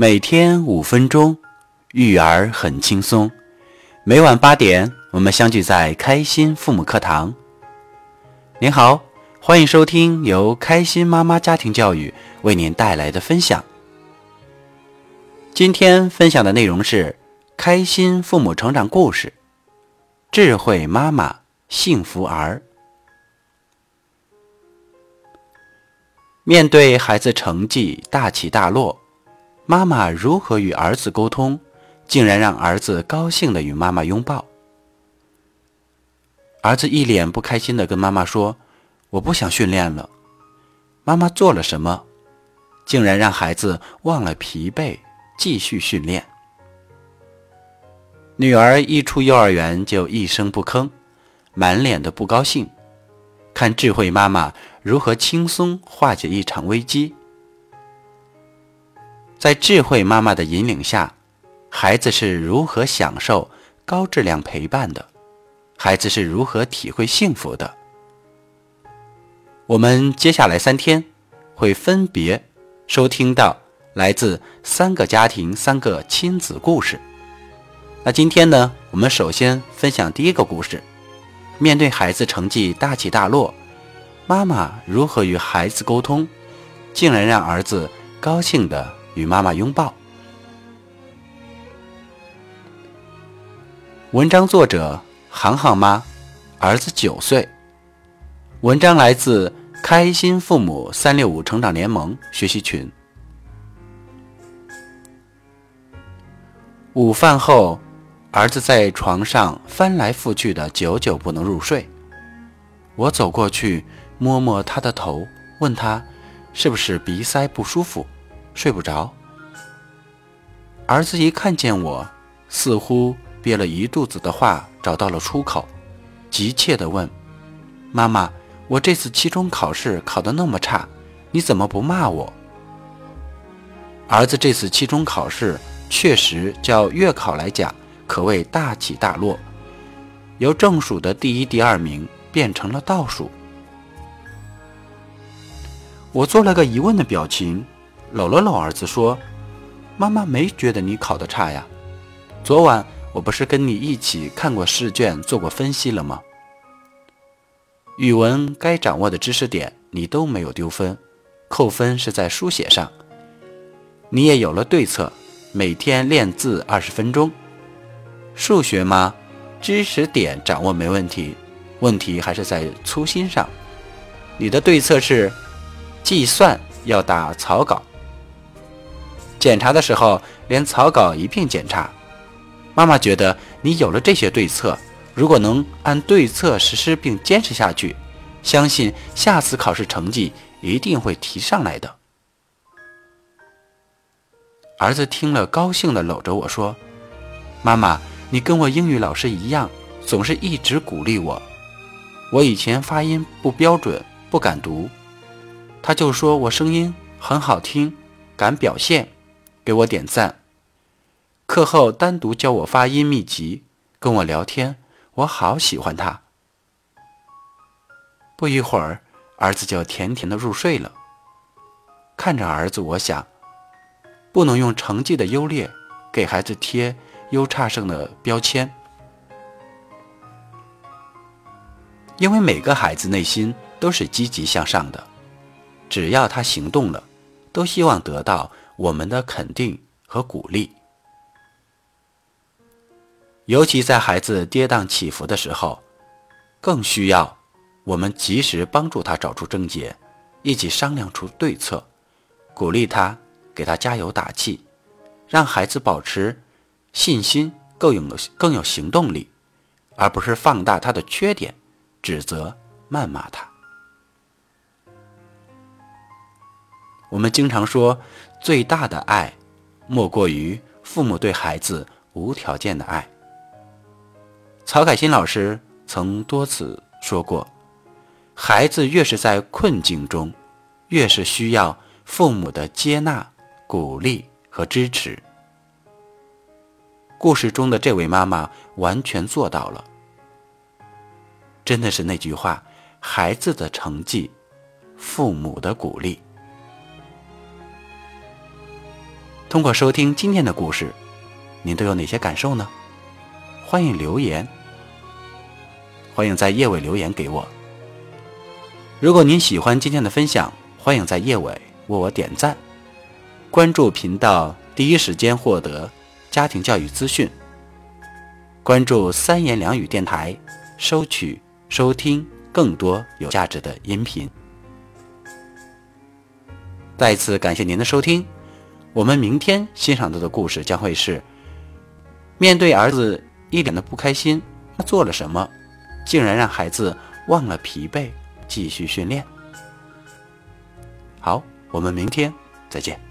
每天五分钟，育儿很轻松。每晚八点，我们相聚在开心父母课堂。您好，欢迎收听由开心妈妈家庭教育为您带来的分享。今天分享的内容是开心父母成长故事：智慧妈妈，幸福儿。面对孩子成绩大起大落，妈妈如何与儿子沟通，竟然让儿子高兴的与妈妈拥抱？儿子一脸不开心的跟妈妈说：“我不想训练了。”妈妈做了什么，竟然让孩子忘了疲惫，继续训练？女儿一出幼儿园就一声不吭，满脸的不高兴。看智慧妈妈如何轻松化解一场危机，在智慧妈妈的引领下，孩子是如何享受高质量陪伴的？孩子是如何体会幸福的？我们接下来三天会分别收听到来自三个家庭、三个亲子故事。那今天呢，我们首先分享第一个故事。面对孩子成绩大起大落，妈妈如何与孩子沟通，竟然让儿子高兴的与妈妈拥抱？文章作者：航航妈，儿子九岁。文章来自开心父母三六五成长联盟学习群。午饭后。儿子在床上翻来覆去的，久久不能入睡。我走过去摸摸他的头，问他是不是鼻塞不舒服，睡不着。儿子一看见我，似乎憋了一肚子的话找到了出口，急切地问：“妈妈，我这次期中考试考得那么差，你怎么不骂我？”儿子这次期中考试确实较月考来讲。可谓大起大落，由正数的第一、第二名变成了倒数。我做了个疑问的表情，搂了搂儿子说：“妈妈没觉得你考得差呀。昨晚我不是跟你一起看过试卷、做过分析了吗？语文该掌握的知识点你都没有丢分，扣分是在书写上。你也有了对策，每天练字二十分钟。”数学吗？知识点掌握没问题，问题还是在粗心上。你的对策是，计算要打草稿，检查的时候连草稿一并检查。妈妈觉得你有了这些对策，如果能按对策实施并坚持下去，相信下次考试成绩一定会提上来的。儿子听了，高兴地搂着我说：“妈妈。”你跟我英语老师一样，总是一直鼓励我。我以前发音不标准，不敢读，他就说我声音很好听，敢表现，给我点赞。课后单独教我发音秘籍，跟我聊天，我好喜欢他。不一会儿，儿子就甜甜的入睡了。看着儿子，我想，不能用成绩的优劣给孩子贴。优差生的标签，因为每个孩子内心都是积极向上的，只要他行动了，都希望得到我们的肯定和鼓励。尤其在孩子跌宕起伏的时候，更需要我们及时帮助他找出症结，一起商量出对策，鼓励他，给他加油打气，让孩子保持。信心更有更有行动力，而不是放大他的缺点，指责、谩骂他。我们经常说，最大的爱，莫过于父母对孩子无条件的爱。曹凯新老师曾多次说过，孩子越是在困境中，越是需要父母的接纳、鼓励和支持。故事中的这位妈妈完全做到了，真的是那句话：孩子的成绩，父母的鼓励。通过收听今天的故事，您都有哪些感受呢？欢迎留言，欢迎在页尾留言给我。如果您喜欢今天的分享，欢迎在页尾为我点赞，关注频道，第一时间获得家庭教育资讯。关注三言两语电台，收取收听更多有价值的音频。再次感谢您的收听。我们明天欣赏到的故事将会是：面对儿子一脸的不开心，他做了什么，竟然让孩子忘了疲惫，继续训练。好，我们明天再见。